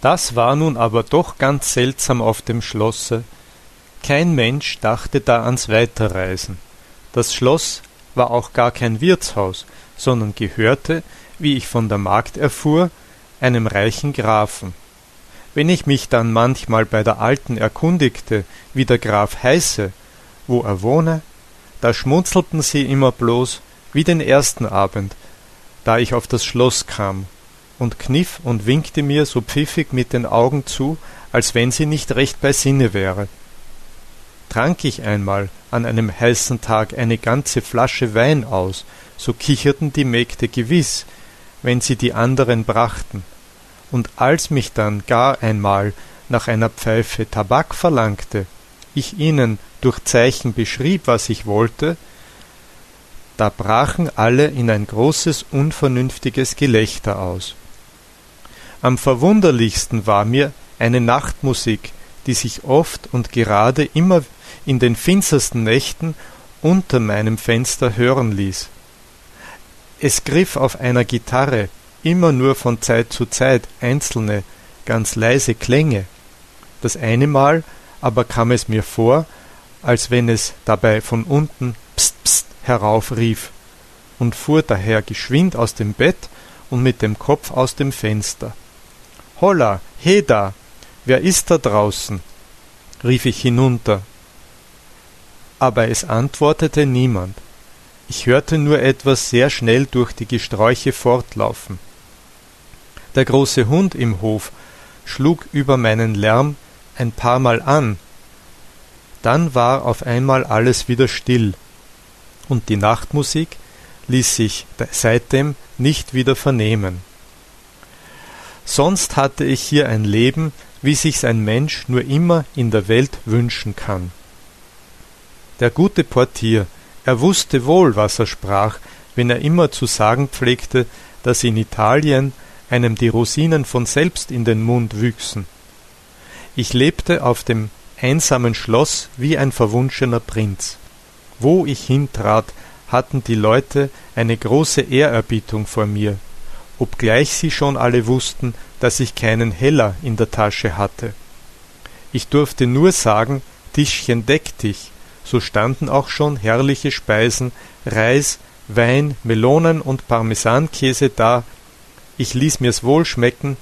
Das war nun aber doch ganz seltsam auf dem Schlosse. Kein Mensch dachte da ans Weiterreisen. Das Schloss war auch gar kein Wirtshaus, sondern gehörte, wie ich von der Magd erfuhr, einem reichen Grafen. Wenn ich mich dann manchmal bei der Alten erkundigte, wie der Graf heiße, wo er wohne, da schmunzelten sie immer bloß wie den ersten Abend, da ich auf das Schloss kam, und kniff und winkte mir so pfiffig mit den Augen zu, als wenn sie nicht recht bei Sinne wäre. Trank ich einmal an einem heißen Tag eine ganze Flasche Wein aus, so kicherten die Mägde gewiss, wenn sie die anderen brachten, und als mich dann gar einmal nach einer Pfeife Tabak verlangte, ich ihnen durch Zeichen beschrieb, was ich wollte, da brachen alle in ein großes unvernünftiges Gelächter aus. Am verwunderlichsten war mir eine Nachtmusik, die sich oft und gerade immer in den finstersten Nächten unter meinem Fenster hören ließ. Es griff auf einer Gitarre immer nur von Zeit zu Zeit einzelne, ganz leise Klänge. Das eine Mal aber kam es mir vor, als wenn es dabei von unten Pst, Pst heraufrief und fuhr daher geschwind aus dem Bett und mit dem Kopf aus dem Fenster. Holla, Heda, wer ist da draußen? rief ich hinunter. Aber es antwortete niemand. Ich hörte nur etwas sehr schnell durch die Gesträuche fortlaufen. Der große Hund im Hof schlug über meinen Lärm ein paar Mal an. Dann war auf einmal alles wieder still, und die Nachtmusik ließ sich seitdem nicht wieder vernehmen. Sonst hatte ich hier ein Leben, wie sich's ein Mensch nur immer in der Welt wünschen kann. Der gute Portier, er wusste wohl, was er sprach, wenn er immer zu sagen pflegte, dass in Italien einem die Rosinen von selbst in den Mund wüchsen. Ich lebte auf dem einsamen Schloss wie ein verwunschener Prinz. Wo ich hintrat, hatten die Leute eine große Ehrerbietung vor mir, obgleich sie schon alle wussten, dass ich keinen Heller in der Tasche hatte. Ich durfte nur sagen, Tischchen deck dich, so standen auch schon herrliche Speisen, Reis, Wein, Melonen und Parmesankäse da, ich ließ mir's wohl schmecken,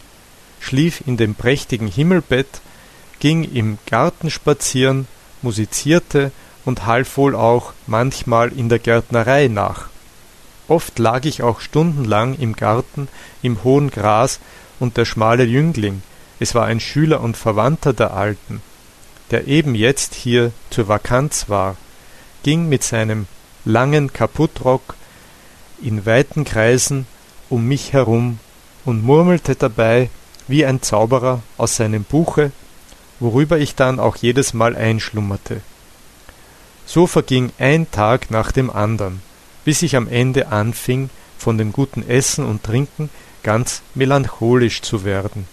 schlief in dem prächtigen Himmelbett, ging im Garten spazieren, musizierte und half wohl auch manchmal in der Gärtnerei nach. Oft lag ich auch stundenlang im Garten im hohen Gras und der schmale Jüngling, es war ein Schüler und Verwandter der Alten, der eben jetzt hier zur Vakanz war, ging mit seinem langen Kaputtrock in weiten Kreisen um mich herum und murmelte dabei wie ein Zauberer aus seinem Buche, worüber ich dann auch jedes Mal einschlummerte. So verging ein Tag nach dem andern, bis ich am Ende anfing, von dem guten Essen und Trinken ganz melancholisch zu werden.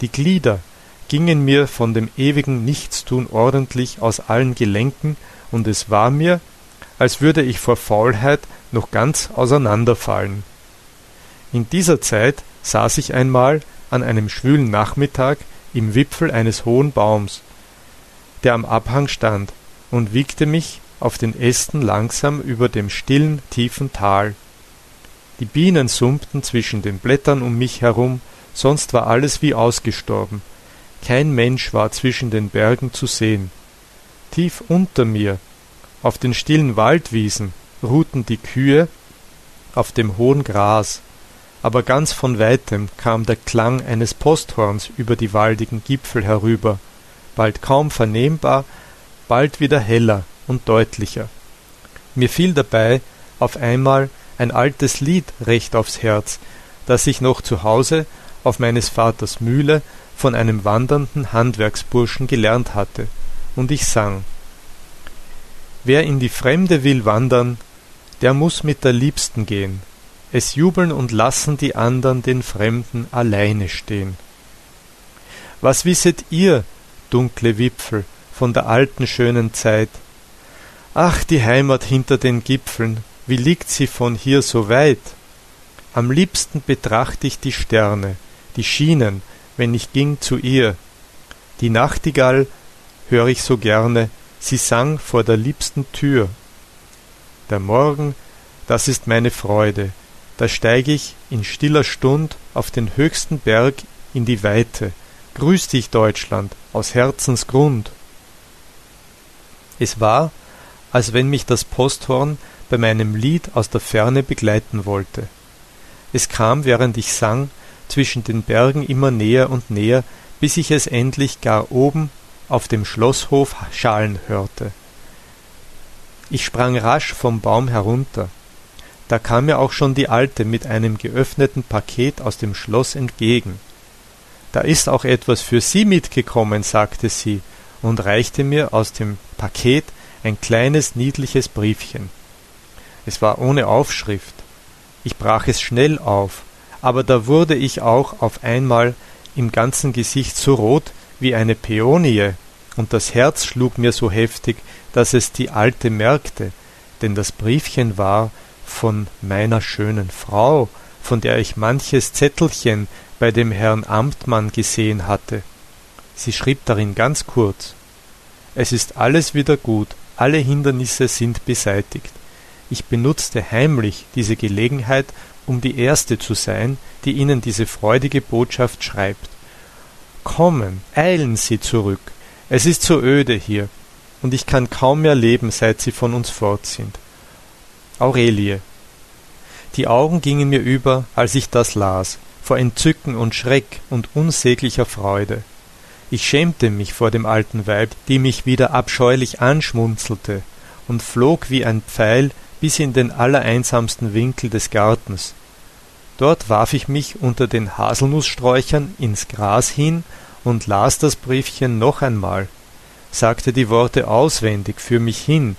Die Glieder gingen mir von dem ewigen Nichtstun ordentlich aus allen Gelenken, und es war mir, als würde ich vor Faulheit noch ganz auseinanderfallen. In dieser Zeit saß ich einmal an einem schwülen Nachmittag im Wipfel eines hohen Baums, der am Abhang stand, und wiegte mich auf den Ästen langsam über dem stillen, tiefen Tal. Die Bienen summten zwischen den Blättern um mich herum, sonst war alles wie ausgestorben. Kein Mensch war zwischen den Bergen zu sehen. Tief unter mir, auf den stillen Waldwiesen, ruhten die Kühe auf dem hohen Gras, aber ganz von weitem kam der Klang eines Posthorns über die waldigen Gipfel herüber, bald kaum vernehmbar, bald wieder heller und deutlicher. Mir fiel dabei auf einmal ein altes Lied recht aufs Herz, das ich noch zu Hause auf meines Vaters Mühle von einem wandernden Handwerksburschen gelernt hatte, und ich sang Wer in die Fremde will wandern, der muss mit der Liebsten gehen, es jubeln und lassen die andern den Fremden alleine stehen. Was wisset ihr, dunkle Wipfel, von der alten schönen Zeit? Ach, die Heimat hinter den Gipfeln, wie liegt sie von hier so weit? Am liebsten betracht ich die Sterne, die schienen, wenn ich ging zu ihr. Die Nachtigall hör ich so gerne, sie sang vor der liebsten Tür. Der Morgen, das ist meine Freude, da steig ich in stiller Stund auf den höchsten Berg in die Weite. Grüß dich, Deutschland, aus Herzensgrund. Es war, als wenn mich das Posthorn bei meinem Lied aus der Ferne begleiten wollte. Es kam, während ich sang, zwischen den Bergen immer näher und näher, bis ich es endlich gar oben auf dem Schlosshof schalen hörte. Ich sprang rasch vom Baum herunter. Da kam mir auch schon die Alte mit einem geöffneten Paket aus dem Schloss entgegen. Da ist auch etwas für Sie mitgekommen, sagte sie und reichte mir aus dem Paket ein kleines niedliches Briefchen. Es war ohne Aufschrift. Ich brach es schnell auf, aber da wurde ich auch auf einmal im ganzen Gesicht so rot wie eine Päonie, und das Herz schlug mir so heftig, dass es die Alte merkte, denn das Briefchen war von meiner schönen Frau, von der ich manches Zettelchen bei dem Herrn Amtmann gesehen hatte. Sie schrieb darin ganz kurz Es ist alles wieder gut, alle Hindernisse sind beseitigt. Ich benutzte heimlich diese Gelegenheit, um die Erste zu sein, die Ihnen diese freudige Botschaft schreibt. Kommen, eilen Sie zurück. Es ist so öde hier, und ich kann kaum mehr leben, seit Sie von uns fort sind. Aurelie. Die Augen gingen mir über, als ich das las, vor Entzücken und Schreck und unsäglicher Freude. Ich schämte mich vor dem alten Weib, die mich wieder abscheulich anschmunzelte, und flog wie ein Pfeil bis in den allereinsamsten Winkel des Gartens. Dort warf ich mich unter den Haselnußsträuchern ins Gras hin und las das Briefchen noch einmal, sagte die Worte auswendig für mich hin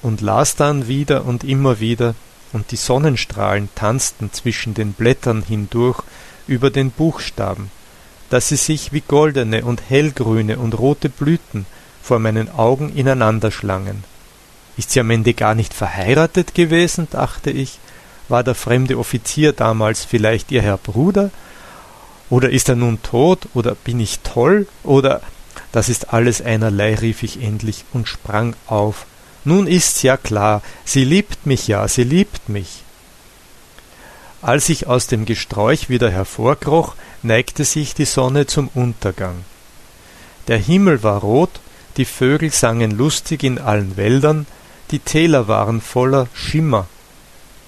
und las dann wieder und immer wieder, und die Sonnenstrahlen tanzten zwischen den Blättern hindurch über den Buchstaben, dass sie sich wie goldene und hellgrüne und rote Blüten vor meinen Augen ineinander schlangen. Ist sie am Ende gar nicht verheiratet gewesen, dachte ich, war der fremde Offizier damals vielleicht ihr Herr Bruder? Oder ist er nun tot? Oder bin ich toll? Oder das ist alles einerlei, rief ich endlich und sprang auf. Nun ist's ja klar, sie liebt mich ja, sie liebt mich. Als ich aus dem Gesträuch wieder hervorkroch, neigte sich die Sonne zum Untergang. Der Himmel war rot, die Vögel sangen lustig in allen Wäldern, die Täler waren voller Schimmer,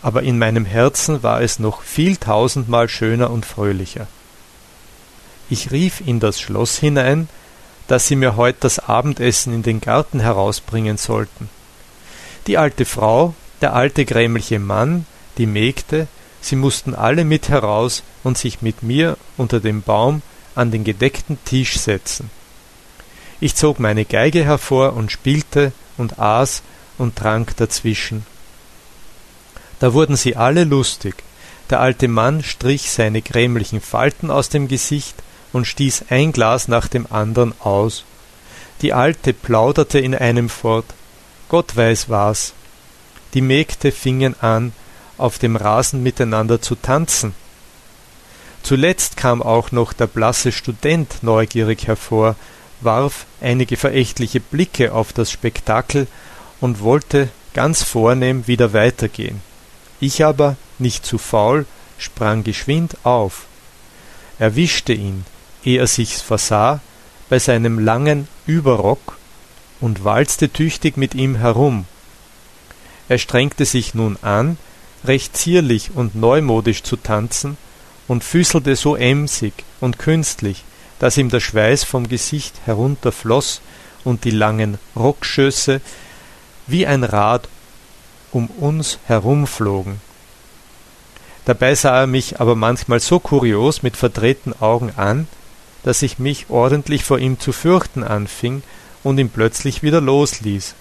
aber in meinem Herzen war es noch viel tausendmal schöner und fröhlicher. Ich rief in das Schloss hinein, dass sie mir heut das Abendessen in den Garten herausbringen sollten. Die alte Frau, der alte grämliche Mann, die Mägde, sie mussten alle mit heraus und sich mit mir unter dem Baum an den gedeckten Tisch setzen. Ich zog meine Geige hervor und spielte und aß und trank dazwischen. Da wurden sie alle lustig. Der alte Mann strich seine grämlichen Falten aus dem Gesicht, und stieß ein Glas nach dem andern aus. Die Alte plauderte in einem fort. Gott weiß was. Die Mägde fingen an, auf dem Rasen miteinander zu tanzen. Zuletzt kam auch noch der blasse Student neugierig hervor, warf einige verächtliche Blicke auf das Spektakel und wollte ganz vornehm wieder weitergehen. Ich aber, nicht zu faul, sprang geschwind auf, erwischte ihn, eh er sich's versah, bei seinem langen Überrock und walzte tüchtig mit ihm herum. Er strengte sich nun an, recht zierlich und neumodisch zu tanzen und füßelte so emsig und künstlich, dass ihm der Schweiß vom Gesicht herunterfloß und die langen Rockschöße wie ein Rad um uns herumflogen. Dabei sah er mich aber manchmal so kurios mit verdrehten Augen an, dass ich mich ordentlich vor ihm zu fürchten anfing und ihn plötzlich wieder losließ